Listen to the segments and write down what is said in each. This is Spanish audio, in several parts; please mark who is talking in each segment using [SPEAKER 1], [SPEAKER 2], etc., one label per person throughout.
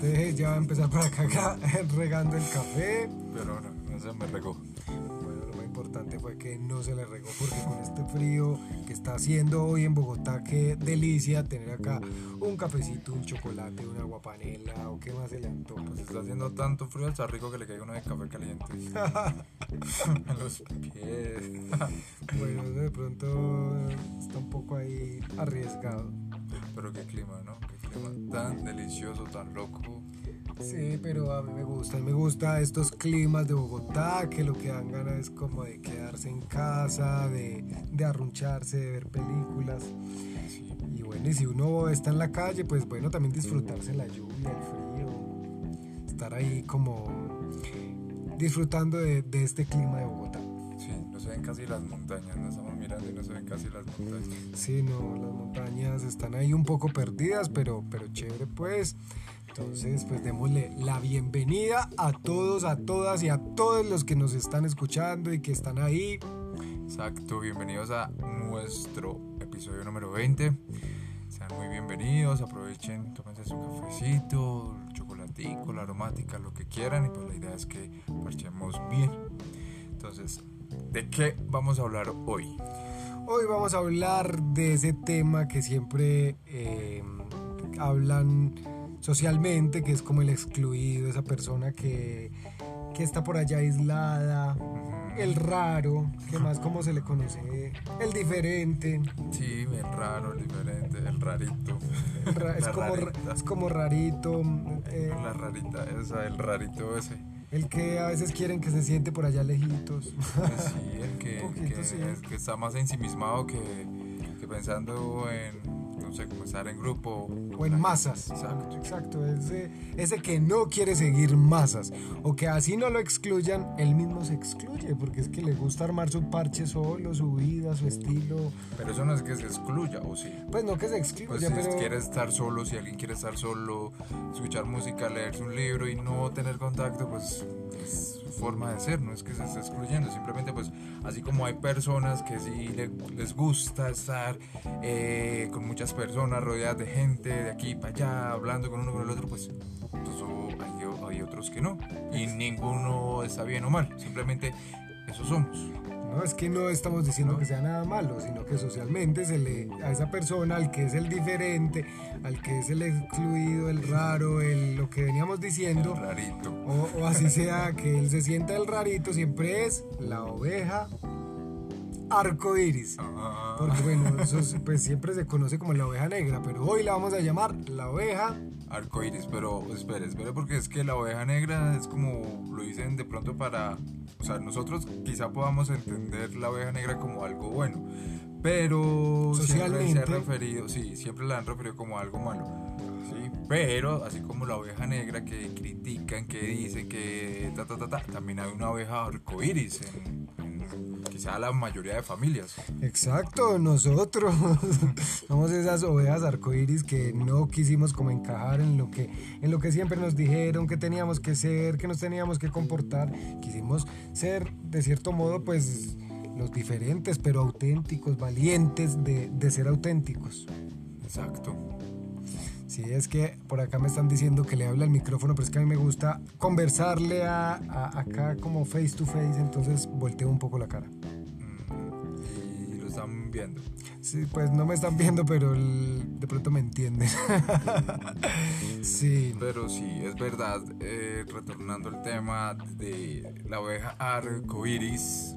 [SPEAKER 1] Usted ya va a empezar por acá regando el café.
[SPEAKER 2] Pero no, no se me regó.
[SPEAKER 1] Bueno, lo más importante fue que no se le regó porque con este frío que está haciendo hoy en Bogotá, qué delicia tener acá un cafecito, un chocolate, una guapanela o qué más se le antoja.
[SPEAKER 2] Pues está haciendo tanto frío, está rico que le caiga uno de café caliente. en los pies.
[SPEAKER 1] bueno, de pronto está un poco ahí arriesgado.
[SPEAKER 2] Pero qué clima, ¿no? Clima tan delicioso, tan loco.
[SPEAKER 1] Sí, pero a mí me gusta, me gusta estos climas de Bogotá, que lo que dan ganas es como de quedarse en casa, de, de arruncharse, de ver películas. Y bueno, y si uno está en la calle, pues bueno, también disfrutarse la lluvia, el frío, estar ahí como disfrutando de, de este clima de Bogotá.
[SPEAKER 2] Ven casi las montañas, no estamos mirando y no se ven casi las montañas.
[SPEAKER 1] Sí, no, las montañas están ahí un poco perdidas, pero, pero chévere pues. Entonces, pues démosle la bienvenida a todos, a todas y a todos los que nos están escuchando y que están ahí.
[SPEAKER 2] Exacto, bienvenidos a nuestro episodio número 20. Sean muy bienvenidos, aprovechen, tómense su cafecito, el chocolatico, la aromática, lo que quieran y pues la idea es que parchemos bien. Entonces, ¿de qué vamos a hablar hoy?
[SPEAKER 1] Hoy vamos a hablar de ese tema que siempre eh, hablan socialmente, que es como el excluido, esa persona que, que está por allá aislada, el raro, que más como se le conoce, el diferente.
[SPEAKER 2] Sí, el raro, el diferente, el rarito.
[SPEAKER 1] El ra- es, como, es como rarito, eh,
[SPEAKER 2] La rarita esa, el rarito ese.
[SPEAKER 1] El que a veces quieren que se siente por allá lejitos.
[SPEAKER 2] Pues sí, el que,
[SPEAKER 1] poquito,
[SPEAKER 2] que-
[SPEAKER 1] sí.
[SPEAKER 2] el que está más ensimismado que, que pensando en, no sé, como estar en grupo.
[SPEAKER 1] o en masas.
[SPEAKER 2] Exacto.
[SPEAKER 1] Exacto, ese, ese que no quiere seguir masas o que así no lo excluyan, él mismo se excluye porque es que le gusta armar su parche solo, su vida, su estilo.
[SPEAKER 2] Pero eso no es que se excluya, ¿o sí?
[SPEAKER 1] Pues no que se excluya,
[SPEAKER 2] Pues si
[SPEAKER 1] pero
[SPEAKER 2] quiere estar solo, si alguien quiere estar solo, escuchar música, leerse un libro y no tener contacto, pues es su forma de ser, no es que se esté excluyendo, simplemente pues así como hay personas que sí le- les gusta estar eh, con muchas personas, rodeadas de gente, de aquí para allá, hablando con uno con el otro, pues hay, hay otros que no, y ninguno está bien o mal, simplemente eso somos.
[SPEAKER 1] No es que no estamos diciendo que sea nada malo, sino que socialmente se le a esa persona al que es el diferente, al que es el excluido, el raro, el lo que veníamos diciendo.
[SPEAKER 2] El rarito.
[SPEAKER 1] O, o así sea, que él se sienta el rarito, siempre es la oveja arco iris.
[SPEAKER 2] Ah.
[SPEAKER 1] Porque bueno, eso es- pues siempre se conoce como la oveja negra, pero hoy la vamos a llamar la oveja.
[SPEAKER 2] Arco iris, pero espere, espere, porque es que la oveja negra es como lo dicen de pronto para. O sea, nosotros quizá podamos entender la oveja negra como algo bueno, pero siempre se ha referido, sí, siempre la han referido como algo malo. Sí, pero así como la oveja negra que critican, que dicen que ta ta ta ta, también hay una oveja arco iris en, en quizá la mayoría de familias.
[SPEAKER 1] Exacto, nosotros somos esas ovejas arcoíris que no quisimos como encajar en lo que en lo que siempre nos dijeron que teníamos que ser, que nos teníamos que comportar. Quisimos ser de cierto modo pues los diferentes, pero auténticos, valientes de, de ser auténticos.
[SPEAKER 2] Exacto.
[SPEAKER 1] Sí, es que por acá me están diciendo que le habla el micrófono, pero es que a mí me gusta conversarle a, a- acá como face to face, entonces volteo un poco la cara.
[SPEAKER 2] Mm, Y lo están viendo.
[SPEAKER 1] Sí, pues no me están viendo, pero el- de pronto me entienden. sí,
[SPEAKER 2] Pero sí, es verdad, eh, retornando al tema de la oveja arcoiris,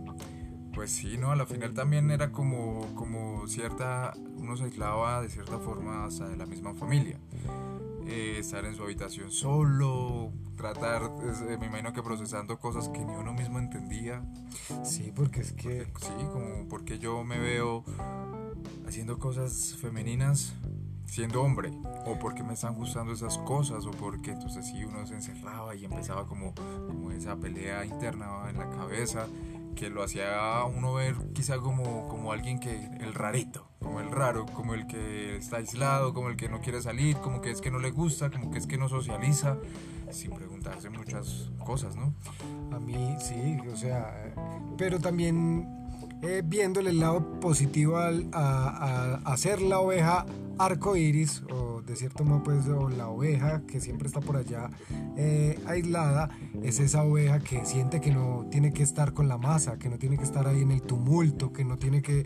[SPEAKER 2] pues sí, ¿no? A la final también era como, como cierta, uno se aislaba de cierta forma hasta de la misma familia. Eh, estar en su habitación solo, tratar, eh, me imagino que procesando cosas que ni uno mismo entendía.
[SPEAKER 1] sí, porque es que
[SPEAKER 2] Sí, como porque yo me veo haciendo cosas femeninas siendo hombre o porque me están gustando esas cosas o porque entonces sí uno se encerraba y empezaba como, como esa pelea interna en la cabeza que lo hacía uno ver quizá como, como alguien que el rarito como el raro como el que está aislado como el que no quiere salir como que es que no le gusta como que es que no socializa sin preguntarse muchas cosas no
[SPEAKER 1] a mí sí, o sea, pero también eh, viéndole el lado positivo al, a, ser la oveja arco iris, o de cierto modo, pues, la oveja que siempre está por allá eh, aislada, es esa oveja que siente que no tiene que estar con la masa, que no tiene que estar ahí en el tumulto, que no tiene que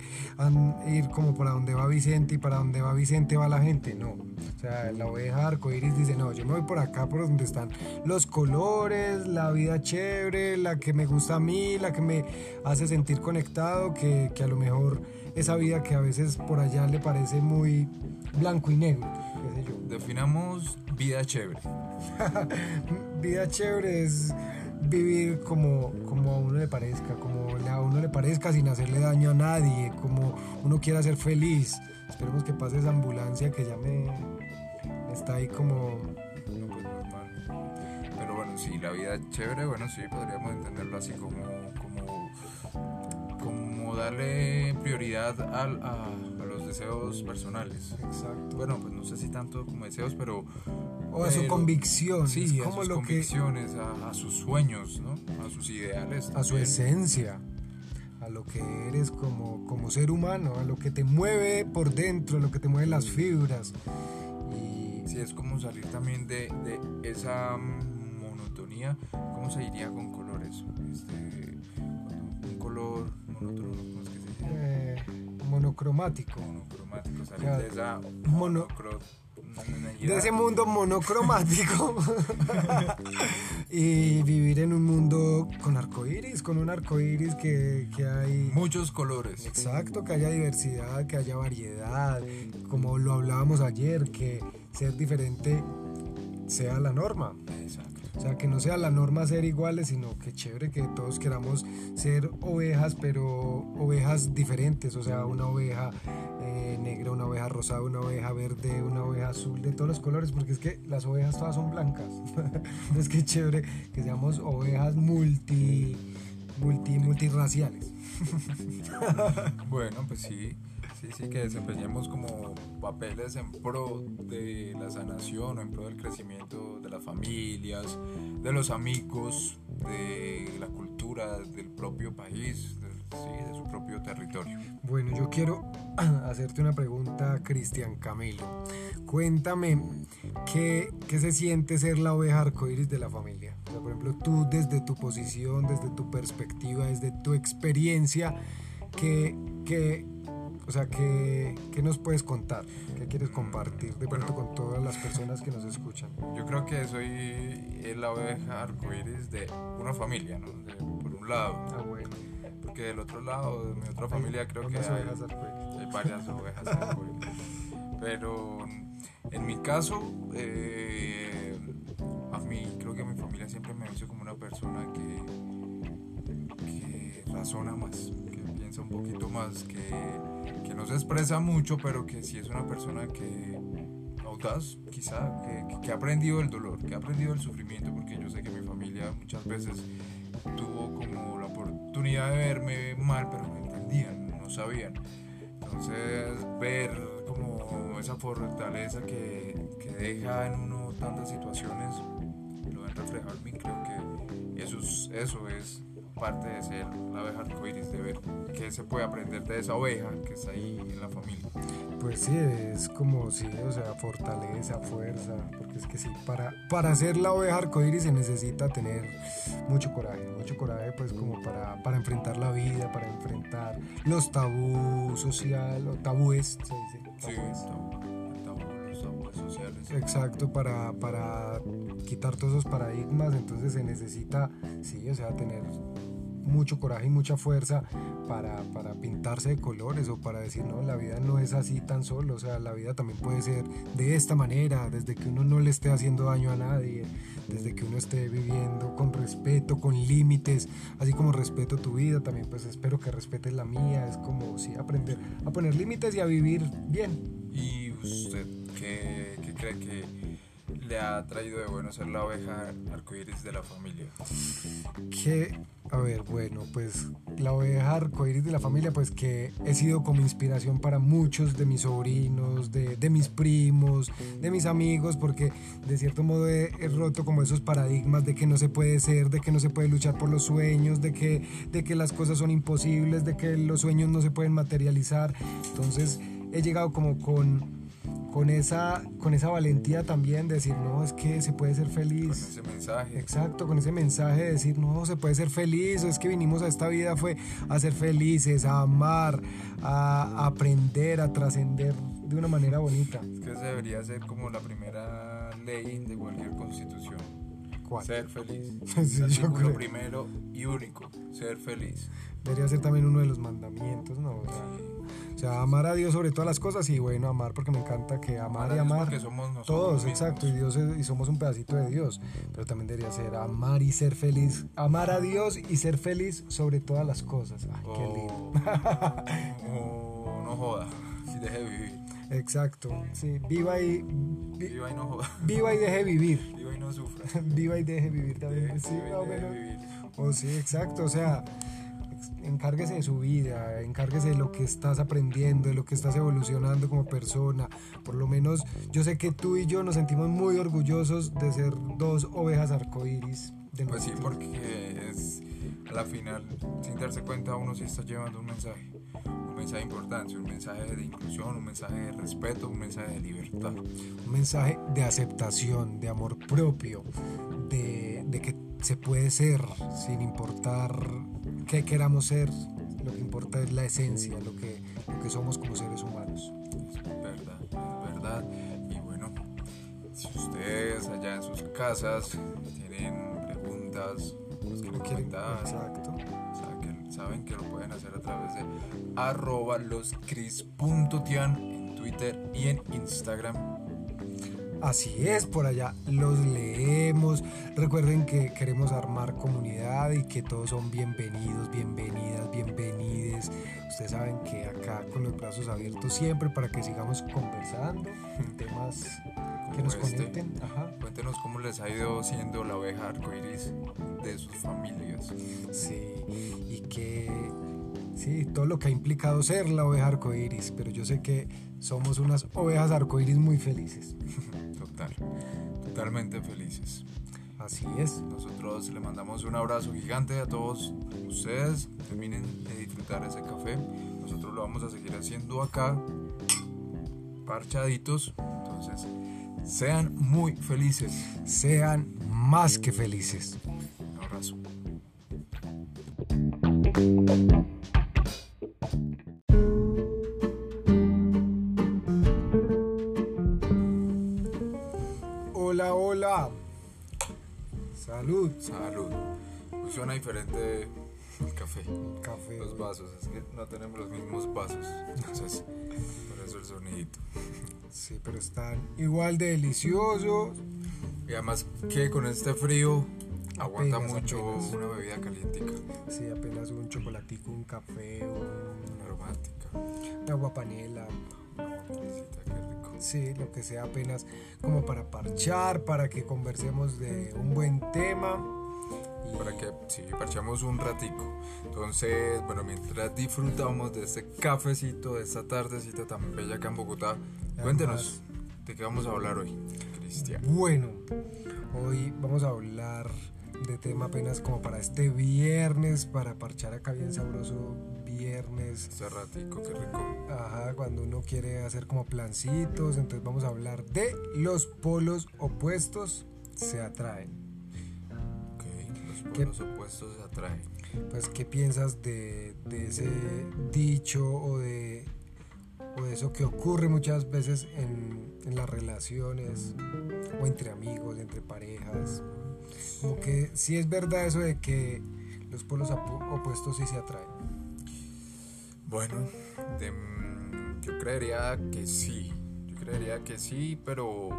[SPEAKER 1] ir como para donde va Vicente y para donde va Vicente va la gente, no. O sea, la oveja arco iris dice, no, yo me voy por acá, por donde están los colores, la vida chévere, la que me gusta a mí, la que me hace sentir conectado, que, que a lo mejor esa vida que a veces por allá le parece muy blanco y negro, qué sé yo.
[SPEAKER 2] Definamos vida chévere.
[SPEAKER 1] vida chévere es vivir como, como a uno le parezca, como a uno le parezca sin hacerle daño a nadie, como uno quiera ser feliz. Esperemos que pase esa ambulancia que ya me está ahí como...
[SPEAKER 2] No, pues normal. Pero bueno, sí, la vida chévere, bueno, sí, podríamos entenderlo así como, darle prioridad al, a, a los deseos personales.
[SPEAKER 1] Exacto.
[SPEAKER 2] Bueno, pues no sé si tanto como deseos, pero...
[SPEAKER 1] O a su convicción,
[SPEAKER 2] Sí, a sus
[SPEAKER 1] lo que
[SPEAKER 2] convicciones, a, a sus sueños, ¿no? A sus ideales.
[SPEAKER 1] a su esencia, a lo que eres como, como ser humano, a lo que te mueve por dentro, a lo que te mueve las fibras. Y
[SPEAKER 2] Sí, es como salir también de, de esa monotonía. ¿Cómo se diría con colores? Este, un color monótono, ¿cómo es que se dice?
[SPEAKER 1] eh, monocromático.
[SPEAKER 2] Monocromático, salir
[SPEAKER 1] Claro.
[SPEAKER 2] de esa
[SPEAKER 1] Mono-
[SPEAKER 2] monocro-
[SPEAKER 1] De ese mundo monocromático y vivir en un mundo con arcoíris, con un arcoíris que, que hay
[SPEAKER 2] Muchos colores.
[SPEAKER 1] Exacto, que haya diversidad, que haya variedad, como lo hablábamos ayer, que ser diferente sea la norma.
[SPEAKER 2] Exacto.
[SPEAKER 1] O sea, que no sea la norma ser iguales, sino que chévere que todos queramos ser ovejas, pero ovejas diferentes. O sea, una oveja eh, negra, una oveja rosada, una oveja verde, una oveja azul, de todos los colores, porque es que las ovejas todas son blancas. es que chévere que seamos ovejas multi, multi, multirraciales.
[SPEAKER 2] Bueno, pues sí, sí, sí, que desempeñemos como papeles en pro de la sanación en pro del crecimiento de las familias, de los amigos, de la cultura del propio país, sí, de su propio territorio.
[SPEAKER 1] Bueno, yo quiero hacerte una pregunta, Cristian Camilo. Cuéntame, ¿qué, ¿qué se siente ser la oveja arcoíris de la familia? Por ejemplo, tú desde tu posición, desde tu perspectiva, desde tu experiencia, ¿qué, qué, o sea, ¿qué, qué nos puedes contar? ¿Qué quieres compartir de pronto con todas las personas que nos escuchan?
[SPEAKER 2] Yo creo que soy la oveja arcoíris de una familia, ¿no? De- por un lado,
[SPEAKER 1] Ah, bueno.
[SPEAKER 2] porque del otro lado, de mi otra familia, creo que
[SPEAKER 1] ¿Cuántas
[SPEAKER 2] hay,
[SPEAKER 1] ovejas arcoíris?
[SPEAKER 2] hay varias ovejas arcoíris. Pero en mi caso, eh, a mí, creo que mi familia siempre me ha visto como una persona que, que razona más, piensa un poquito más, que, que no se expresa mucho, pero que sí es una persona que audaz, quizá, que, que- ha aprendido el dolor, que ha aprendido el sufrimiento, porque yo sé que mi familia muchas veces tuvo como la oportunidad de verme mal, pero no entendían, no sabían. Entonces, ver como esa fortaleza que, que deja en uno tantas situaciones, lo ven reflejado en mí, creo que eso es, eso es parte de ser la oveja arcoíris, de ver qué se puede aprender de esa oveja que está ahí en la familia.
[SPEAKER 1] Pues sí, es como, sí, o sea, fortaleza, fuerza, porque es que sí, para, para ser la oveja arcoíris se necesita tener mucho coraje, mucho coraje pues como para, para enfrentar la vida, para enfrentar los tabús social, o tabúes, se dice,
[SPEAKER 2] tabú, tabúes sociales.
[SPEAKER 1] Exacto, para, para quitar todos esos paradigmas, entonces se necesita, sí, o sea, tener mucho coraje y mucha fuerza para, para pintarse de colores o para decir, no, la vida no es así tan solo, o sea, la vida también puede ser de esta manera, desde que uno no le esté haciendo daño a nadie, desde que uno esté viviendo con respeto, con límites, así como respeto tu vida, también pues espero que respetes la mía, es como, sí, aprender a poner límites y a vivir bien.
[SPEAKER 2] ¿Y usted qué, qué cree que le ha traído de bueno ser la oveja arcoíris de la familia?
[SPEAKER 1] que A ver, bueno, pues la oveja arcoíris de la familia, pues que he sido como inspiración para muchos de mis sobrinos, de, de mis primos, de mis amigos, porque de cierto modo he, roto como esos paradigmas de que no se puede ser, de que no se puede luchar por los sueños, de que, de que las cosas son imposibles, de que los sueños no se pueden materializar. Entonces he llegado como con con esa, con esa valentía también de decir, no, es que se puede ser feliz.
[SPEAKER 2] Con ese mensaje.
[SPEAKER 1] Exacto, con ese mensaje de decir, no, se puede ser feliz, es que vinimos a esta vida fue a ser felices, a amar, a aprender, a trascender de una manera bonita.
[SPEAKER 2] Es que esa debería ser como la primera ley de cualquier constitución. Ser feliz.
[SPEAKER 1] Sí, yo
[SPEAKER 2] Artículo
[SPEAKER 1] creo.
[SPEAKER 2] primero y único, ser feliz.
[SPEAKER 1] Debería ser también uno de los mandamientos, ¿no? O sea, o sea, amar a Dios sobre todas las cosas y bueno, amar porque me encanta que amar y amar.
[SPEAKER 2] porque somos nosotros
[SPEAKER 1] Todos,
[SPEAKER 2] mismos.
[SPEAKER 1] exacto, y Dios es- y somos un pedacito de Dios, pero también debería ser amar y ser feliz, amar a Dios y ser feliz sobre todas las cosas. Ay, qué lindo.
[SPEAKER 2] O, o no joda y deje vivir.
[SPEAKER 1] Exacto, sí, viva y vi-
[SPEAKER 2] Viva y no joda.
[SPEAKER 1] viva y deje vivir.
[SPEAKER 2] Viva y no sufra.
[SPEAKER 1] viva y deje vivir también.
[SPEAKER 2] Deje-
[SPEAKER 1] Sí,
[SPEAKER 2] viva y deje vivir.
[SPEAKER 1] Oh, sí, exacto. O sea, encárguese de su vida, encárguese de lo que estás aprendiendo, de lo que estás evolucionando como persona. Por lo menos yo sé que tú y yo nos sentimos muy orgullosos de ser dos ovejas arcoíris. De
[SPEAKER 2] Pues sí, porque es a la final, sin darse cuenta, uno sí está llevando un mensaje. Mensaje de importancia, un mensaje de inclusión, un mensaje de respeto, un mensaje de libertad.
[SPEAKER 1] un mensaje de aceptación, de amor propio, de, de que se puede ser sin importar qué queramos ser. Lo que importa es la esencia, lo que, lo que somos como seres humanos.
[SPEAKER 2] Es verdad, es verdad. Y bueno, si ustedes allá en sus casas tienen preguntas, pues que lo
[SPEAKER 1] quieren- Exacto.
[SPEAKER 2] Que lo pueden hacer a través de arroba loscris.tian en Twitter y en Instagram.
[SPEAKER 1] Así es, por allá los leemos. Recuerden que queremos armar comunidad y que todos son bienvenidos, bienvenidas, bienvenides. Ustedes saben que acá con los brazos abiertos siempre para que sigamos conversando en temas que nos
[SPEAKER 2] este.
[SPEAKER 1] conecten. Ajá.
[SPEAKER 2] Cuéntenos cómo les ha ido siendo la oveja arcoiris de sus familias.
[SPEAKER 1] Sí, y que sí, todo lo que ha implicado ser la oveja arcoíris, pero yo sé que somos unas ovejas arcoíris muy felices.
[SPEAKER 2] Total, totalmente felices.
[SPEAKER 1] Así es.
[SPEAKER 2] Nosotros le mandamos un abrazo gigante a todos ustedes. Terminen de disfrutar ese café. Nosotros lo vamos a seguir haciendo acá, parchaditos. Entonces, sean muy felices.
[SPEAKER 1] Sean más que felices.
[SPEAKER 2] Un abrazo.
[SPEAKER 1] Hola, hola. Salud.
[SPEAKER 2] Salud. Suena diferente el café.
[SPEAKER 1] Café.
[SPEAKER 2] Los vasos, es que no tenemos los mismos vasos. Entonces, por eso el sonidito.
[SPEAKER 1] Sí, pero están igual de deliciosos.
[SPEAKER 2] Y además que con este frío aguanta
[SPEAKER 1] Apenas,
[SPEAKER 2] mucho
[SPEAKER 1] apenas.
[SPEAKER 2] una bebida calientica,
[SPEAKER 1] Sí, apenas un chocolatico, un café, un-
[SPEAKER 2] aromática.
[SPEAKER 1] una agua panela.
[SPEAKER 2] Una guapilecita, qué rico.
[SPEAKER 1] Sí, lo que sea apenas como para parchar, para que conversemos de un buen tema.
[SPEAKER 2] Para que sí, parchamos un ratico. Entonces, bueno, mientras disfrutamos de este cafecito, de esta tardecita tan bella acá en Bogotá, cuéntenos de qué vamos a hablar hoy, Cristian.
[SPEAKER 1] Bueno, hoy vamos a hablar de tema apenas como para este viernes, para parchar acá bien sabroso viernes.
[SPEAKER 2] Este ratico, qué rico.
[SPEAKER 1] Ajá, cuando uno quiere hacer como plancitos, entonces vamos a hablar de los polos opuestos se atraen.
[SPEAKER 2] Ok, los opuestos se atraen.
[SPEAKER 1] Pues, ¿qué piensas de, de ese dicho o de, o de eso que ocurre muchas veces en, en las relaciones o entre amigos, entre parejas? Como que sí es verdad eso de que los polos opuestos sí se atraen.
[SPEAKER 2] Bueno, de- yo creería que sí. Yo creería que sí, pero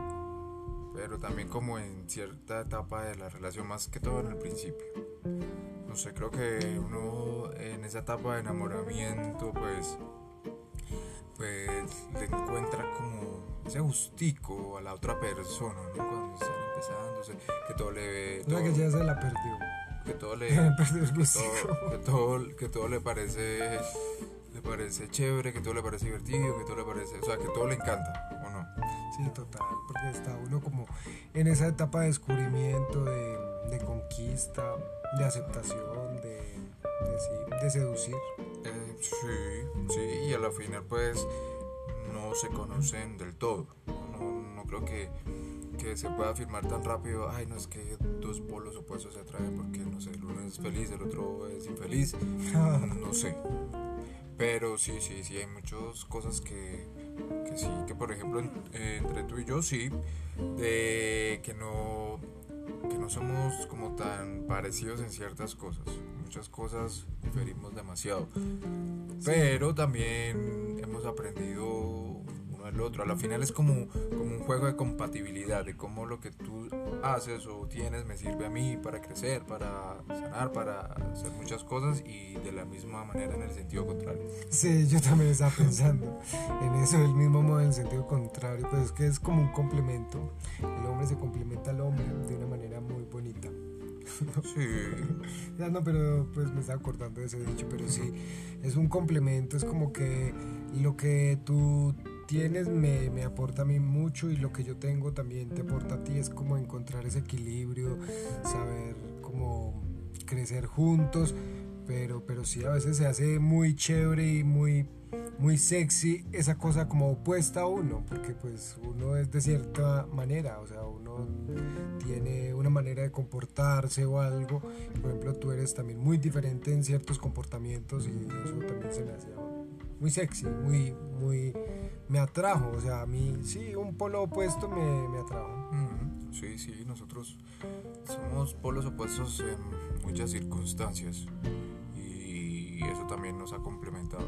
[SPEAKER 2] pero también como en cierta etapa de la relación, más que todo en el principio. No sé, creo que uno en esa etapa de enamoramiento, pues, pues le encuentra como ese gustico a la otra persona, ¿no? Cuando están empezando, o sea, que todo le todo-
[SPEAKER 1] que ya se la perdió.
[SPEAKER 2] que todo le,
[SPEAKER 1] Perdió el
[SPEAKER 2] que todo, que todo, que todo le parece, le parece chévere, que todo le parece divertido, que todo le parece, o sea, que todo le encanta, ¿o?
[SPEAKER 1] Sí, total, porque está uno como en esa etapa de descubrimiento, de, de conquista, de aceptación, de, de, sí, de seducir.
[SPEAKER 2] Eh, sí, sí, y a la final pues no se conocen del todo. No, no creo que, que se pueda afirmar tan rápido, ay, no es que dos polos opuestos se atraen porque, no sé, el uno es feliz, el otro es infeliz, no sé. Pero sí, sí, sí, hay muchas cosas que, que sí, que por ejemplo eh, entre tú y yo sí, de que no, que no somos como tan parecidos en ciertas cosas. Muchas cosas diferimos demasiado. Pero también hemos aprendido del otro. A la final es como, como un juego de compatibilidad, de cómo lo que tú haces o tienes me sirve a mí para crecer, para sanar, para hacer muchas cosas y de la misma manera en el sentido contrario.
[SPEAKER 1] Sí, yo también estaba pensando en eso, el mismo modo en sentido contrario, pues es que es como un complemento. El hombre se complementa al hombre de una manera muy bonita.
[SPEAKER 2] Sí,
[SPEAKER 1] Ya no, pero pues me estaba acordando de ese dicho, pero sí, es un complemento, es como que lo que tú tienes me, me aporta a mí mucho y lo que yo tengo también te aporta a ti, es como encontrar ese equilibrio, saber cómo crecer juntos, pero, pero sí a veces se hace muy chévere y muy, muy sexy esa cosa como opuesta a uno, porque pues uno es de cierta manera, o sea, uno tiene una manera de comportarse o algo, por ejemplo tú eres también muy diferente en ciertos comportamientos y eso también se me hacía muy sexy, muy, muy, me atrajo, o sea, a mí sí, un polo opuesto me, me atrajo.
[SPEAKER 2] Sí, sí, nosotros somos polos opuestos en muchas circunstancias y eso también nos ha complementado.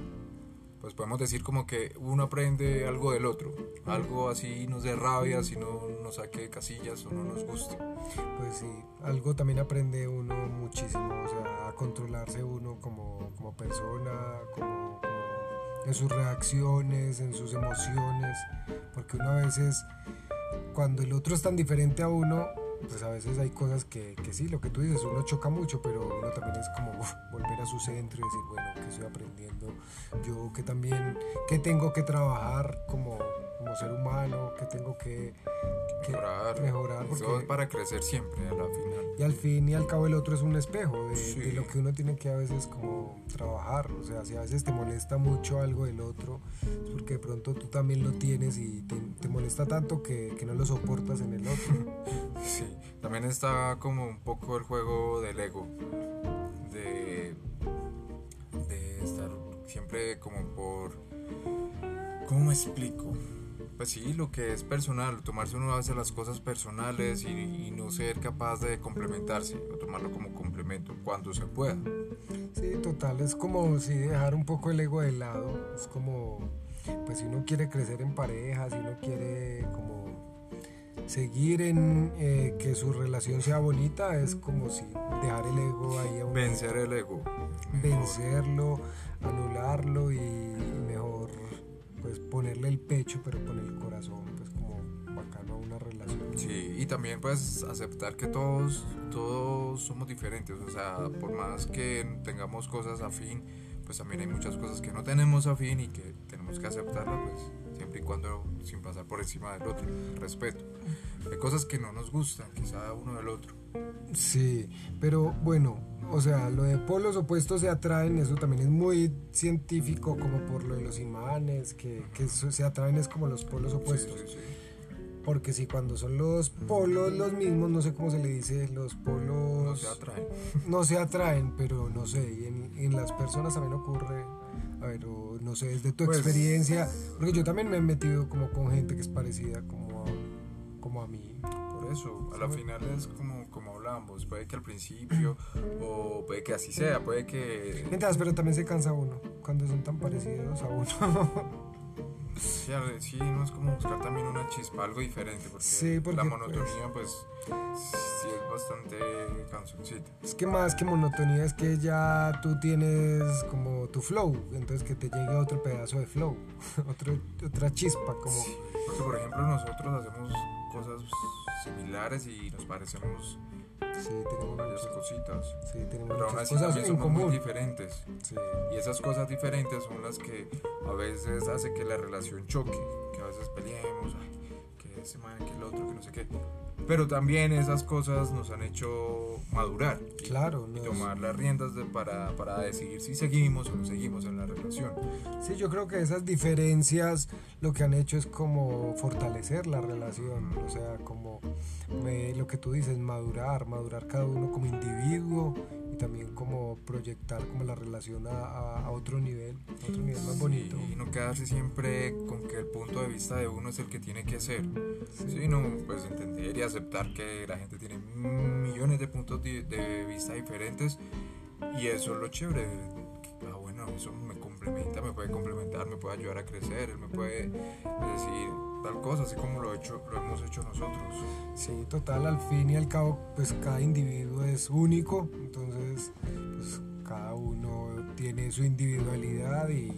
[SPEAKER 2] Pues podemos decir como que uno aprende algo del otro, algo así nos dé rabia, si no nos saque de casillas o no nos guste.
[SPEAKER 1] Pues sí, algo también aprende uno muchísimo, o sea, a controlarse uno como, como persona, como, como en sus reacciones, en sus emociones, porque uno a veces, cuando el otro es tan diferente a uno, pues a veces hay cosas que, que sí, lo que tú dices, uno choca mucho, pero uno también es como volver a su centro y decir, bueno, ¿qué estoy aprendiendo? Yo que también, ¿qué tengo que trabajar como, como ser humano? ¿Qué tengo que, que
[SPEAKER 2] Mejorar,
[SPEAKER 1] mejorar?
[SPEAKER 2] Todo es
[SPEAKER 1] Porque-
[SPEAKER 2] para crecer siempre a la final.
[SPEAKER 1] y al fin y al cabo el otro es un espejo de,
[SPEAKER 2] Sí.
[SPEAKER 1] de lo que uno tiene que a veces como trabajar. O sea, si a veces te molesta mucho algo del otro, es porque de pronto tú también lo tienes y te, te molesta tanto que, que no lo soportas en el otro.
[SPEAKER 2] Sí, también está como un poco el juego del ego, de, de estar siempre como por... ¿Cómo me explico? Pues sí, lo que es personal, tomarse uno a veces las cosas personales y, y no ser capaz de complementarse, o tomarlo como complemento cuando se pueda.
[SPEAKER 1] Sí, total, es como si dejar un poco el ego de lado. Es como, pues si uno quiere crecer en pareja, si uno quiere como seguir en eh, que su relación sea bonita, es como si dejar el ego ahí a un
[SPEAKER 2] Vencer el ego.
[SPEAKER 1] vencerlo, anularlo y pues ponerle el pecho pero con el corazón pues como bacano a una relación.
[SPEAKER 2] Sí, y también pues aceptar que todos, todos somos diferentes, o sea, por más que tengamos cosas afín, pues también hay muchas cosas que no tenemos afín y que tenemos que aceptarlas, pues siempre y cuando sin pasar por encima del otro, respeto. Hay cosas que no nos gustan, quizá uno del otro.
[SPEAKER 1] Sí, pero bueno, o sea, lo de polos opuestos se atraen, eso también es muy científico como por lo de los imanes, que, que se atraen es como los polos opuestos.
[SPEAKER 2] Sí, sí, sí.
[SPEAKER 1] Porque si cuando son los polos los mismos, no sé cómo se le dice, los polos...
[SPEAKER 2] No se atraen.
[SPEAKER 1] no se atraen, pero no sé, y en, en las personas también ocurre, a ver, o no sé, desde tu
[SPEAKER 2] Pues-
[SPEAKER 1] experiencia, porque yo también me he metido como con gente que es parecida como como a mí.
[SPEAKER 2] Por eso, a la final es como, como hablamos, puede que al principio, o puede que así sea, puede que...
[SPEAKER 1] Mientras, pero también se cansa uno cuando son tan parecidos a uno.
[SPEAKER 2] Sí, sí, no es como buscar también una chispa, algo diferente, porque,
[SPEAKER 1] Sí, porque,
[SPEAKER 2] la
[SPEAKER 1] pues-
[SPEAKER 2] monotonía pues, sí es bastante cansoncita.
[SPEAKER 1] es que más que monotonía es que ya tú tienes como tu flow, entonces que te llegue otro pedazo de flow, otro, otra chispa, como...
[SPEAKER 2] Sí, porque por ejemplo nosotros hacemos cosas similares y nos parecemos
[SPEAKER 1] Sí, tenemos
[SPEAKER 2] varias cositas.
[SPEAKER 1] Sí, tenemos
[SPEAKER 2] Pero aún así
[SPEAKER 1] cosas
[SPEAKER 2] también somos muy
[SPEAKER 1] común.
[SPEAKER 2] diferentes.
[SPEAKER 1] Sí.
[SPEAKER 2] Y esas cosas diferentes son las que a veces hace que la relación choque, que a veces peleemos, ay, que ese man, que el otro, que no sé qué. Pero también esas cosas nos han hecho madurar
[SPEAKER 1] Claro,
[SPEAKER 2] y tomar las riendas de- para, para decidir si seguimos o no seguimos en la relación.
[SPEAKER 1] Sí, yo creo que esas diferencias lo que han hecho es como fortalecer la relación, o sea, como eh, lo que tú dices, madurar, madurar cada uno como individuo también como proyectar como la relación a, a- a otro nivel, a otro nivel más bonito.
[SPEAKER 2] Y no quedarse siempre con que el punto de vista de uno es el que tiene que ser.
[SPEAKER 1] Sí.
[SPEAKER 2] Sí, no, pues entender y aceptar que la gente tiene millones de puntos di- de vista diferentes y eso es lo chévere. Ah, bueno, eso me complementa, me puede complementar, me puede ayudar a crecer, él me puede decir tal cosa, así como lo, he hecho, lo hemos hecho nosotros.
[SPEAKER 1] Sí, total, al fin y al cabo, pues cada individuo es único, entonces pues cada uno tiene su individualidad y,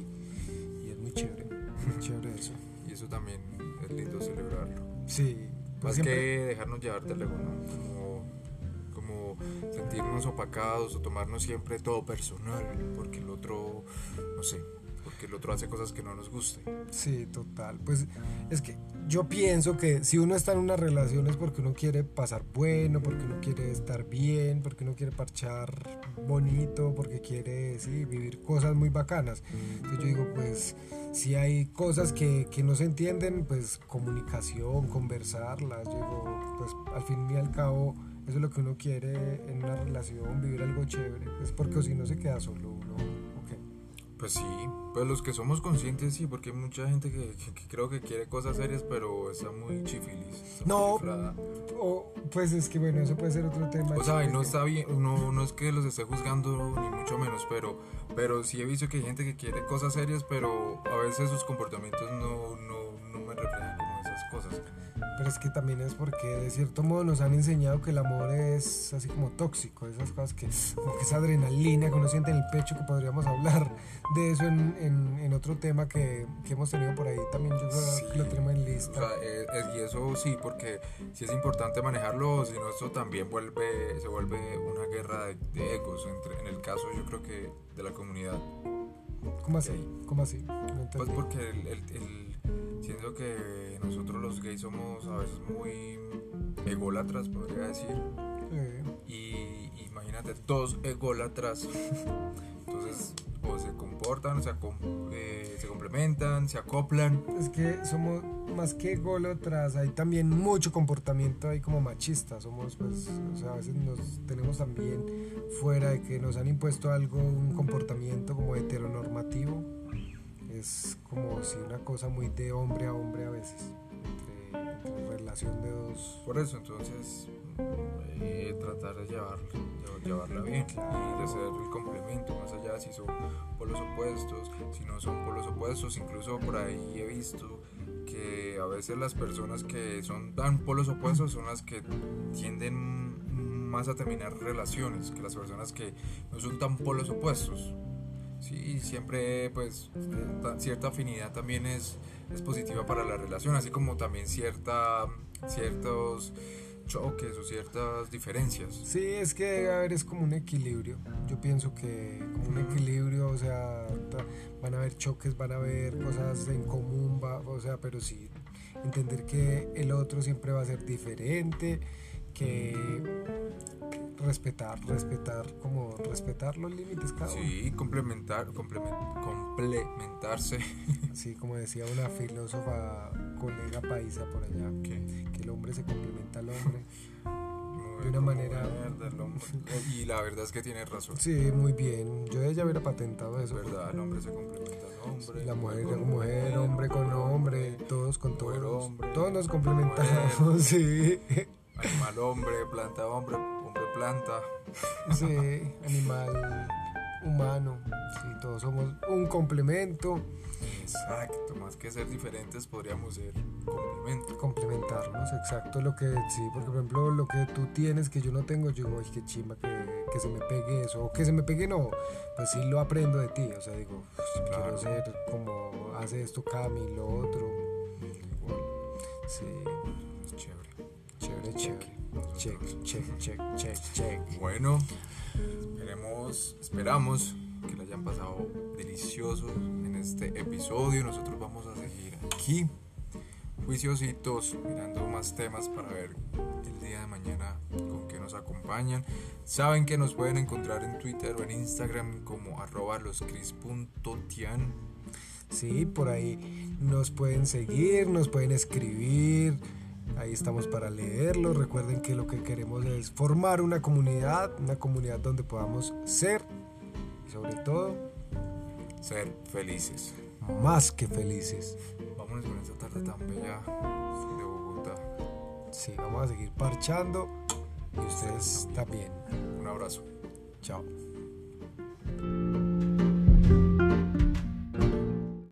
[SPEAKER 1] y es muy chévere, muy chévere eso.
[SPEAKER 2] Y eso también es lindo celebrarlo.
[SPEAKER 1] Sí, pues
[SPEAKER 2] Más
[SPEAKER 1] siempre-
[SPEAKER 2] que dejarnos llevar del ego, ¿no? Como, como sentirnos opacados o tomarnos siempre todo personal, porque el otro, no sé, porque el otro hace cosas que no nos gusten.
[SPEAKER 1] Sí, total. Pues es que yo pienso que si uno está en una relación es porque uno quiere pasar bueno, porque uno quiere estar bien, porque uno quiere parchar bonito, porque quiere vivir cosas muy bacanas. Entonces yo digo, pues si hay cosas que, que no se entienden, pues comunicación, conversarlas. Yo digo, pues al fin y al cabo eso es lo que uno quiere en una relación, vivir algo chévere. Pues porque si no se queda solo uno.
[SPEAKER 2] Pues sí, pues los que somos conscientes sí, porque hay mucha gente que, que- que creo que quiere cosas serias, pero está muy chifilis. está muy
[SPEAKER 1] No,
[SPEAKER 2] chiflada.
[SPEAKER 1] O, pues es que bueno, eso puede ser otro tema.
[SPEAKER 2] O sea, y no está bien, no, no es que los esté juzgando ni mucho menos, pero, pero sí he visto que hay gente que quiere cosas serias, pero a veces sus comportamientos no, no, no me reflejan como esas cosas.
[SPEAKER 1] Pero es que también es porque de cierto modo nos han enseñado que el amor es así como tóxico, esas cosas que, como que esa adrenalina que uno siente en el pecho, que podríamos hablar de eso en, en, en otro tema que, que hemos tenido por ahí también, yo creo
[SPEAKER 2] Sí.
[SPEAKER 1] que lo tenemos en
[SPEAKER 2] O
[SPEAKER 1] lista.
[SPEAKER 2] sea, eh, eh, y eso sí, porque sí es importante manejarlo, si no esto también vuelve, se vuelve una guerra de, de egos, entre, en el caso yo creo que de la comunidad.
[SPEAKER 1] ¿Cómo así? ¿Cómo así? No
[SPEAKER 2] Pues porque el, el, el- siento que nosotros los gays somos a veces muy ególatras, podría decir.
[SPEAKER 1] Eh,
[SPEAKER 2] Y imagínate, dos ególatras. Entonces, o se comportan, o se, acom- eh, se complementan, se acoplan.
[SPEAKER 1] es que somos más que golotras, hay también mucho comportamiento ahí como machista, somos pues, o sea, a veces nos tenemos también fuera de que nos han impuesto algo, un comportamiento como heteronormativo, es como si una cosa muy de hombre a hombre a veces, entre, entre relación de dos...
[SPEAKER 2] Por eso, entonces, eh, tratar de llevarla, lle- llevarla bien y de ser el complemento, más allá si son polos opuestos, si no son polos opuestos. Incluso por ahí he visto que a veces las personas que son tan polos opuestos son las que tienden más a terminar relaciones que las personas que no son tan polos opuestos. Sí, siempre pues eh, ta- cierta afinidad también es, es positiva para la relación, así como también cierta, ciertos choques o ciertas diferencias.
[SPEAKER 1] Sí, es que debe haber es como un equilibrio. Yo pienso que como un equilibrio, o sea, van a haber choques, van a haber cosas en común, va- o sea, pero sí entender que el otro siempre va a ser diferente, que respetar, respetar, como respetar los límites cada uno.
[SPEAKER 2] Sí, complementar, complemen- complementarse.
[SPEAKER 1] Sí, como decía una filósofa colega paisa por allá,
[SPEAKER 2] que
[SPEAKER 1] que el hombre se complementa al hombre. De una manera-
[SPEAKER 2] hombre. Y la verdad es que tiene razón.
[SPEAKER 1] Sí, muy bien. Yo ella hubiera patentado eso.
[SPEAKER 2] ¿Verdad? El hombre se complementa al hombre.
[SPEAKER 1] La mujer
[SPEAKER 2] con
[SPEAKER 1] con mujer, hombre con hombre, todos con
[SPEAKER 2] mujer,
[SPEAKER 1] todos.
[SPEAKER 2] hombre,
[SPEAKER 1] Todos nos complementamos, sí.
[SPEAKER 2] Animal hombre, planta hombre planta.
[SPEAKER 1] Sí, animal humano. Sí, todos somos un complemento,
[SPEAKER 2] Exacto, más que ser diferentes podríamos ser complemento.
[SPEAKER 1] complementarnos, exacto lo que sí, porque por ejemplo lo que tú tienes que yo no tengo, yo digo, ay, qué chimba que, que se me pegue eso, o que se me pegue no, pues sí lo aprendo de ti, o sea, digo, "Ush,
[SPEAKER 2] Claro.
[SPEAKER 1] quiero ser como hace esto Cami, lo otro. Sí,
[SPEAKER 2] Chévere.
[SPEAKER 1] chévere, chévere. Check, check, check, check, check.
[SPEAKER 2] Bueno, esperemos, esperamos que lo hayan pasado delicioso en este episodio. Nosotros vamos a seguir aquí, juiciositos, mirando más temas para ver el día de mañana con qué nos acompañan. Saben que nos pueden encontrar en Twitter o en Instagram como arroba loscris.tian.
[SPEAKER 1] Sí, por ahí nos pueden seguir, nos pueden escribir. Ahí estamos para leerlo. Recuerden que lo que queremos es formar una comunidad, una comunidad donde podamos ser y sobre todo
[SPEAKER 2] Ser felices.
[SPEAKER 1] más que felices.
[SPEAKER 2] Vámonos con esta tarde tan bella de Bogotá.
[SPEAKER 1] Sí, vamos a seguir parchando y ustedes también.
[SPEAKER 2] Un abrazo.
[SPEAKER 1] Chao.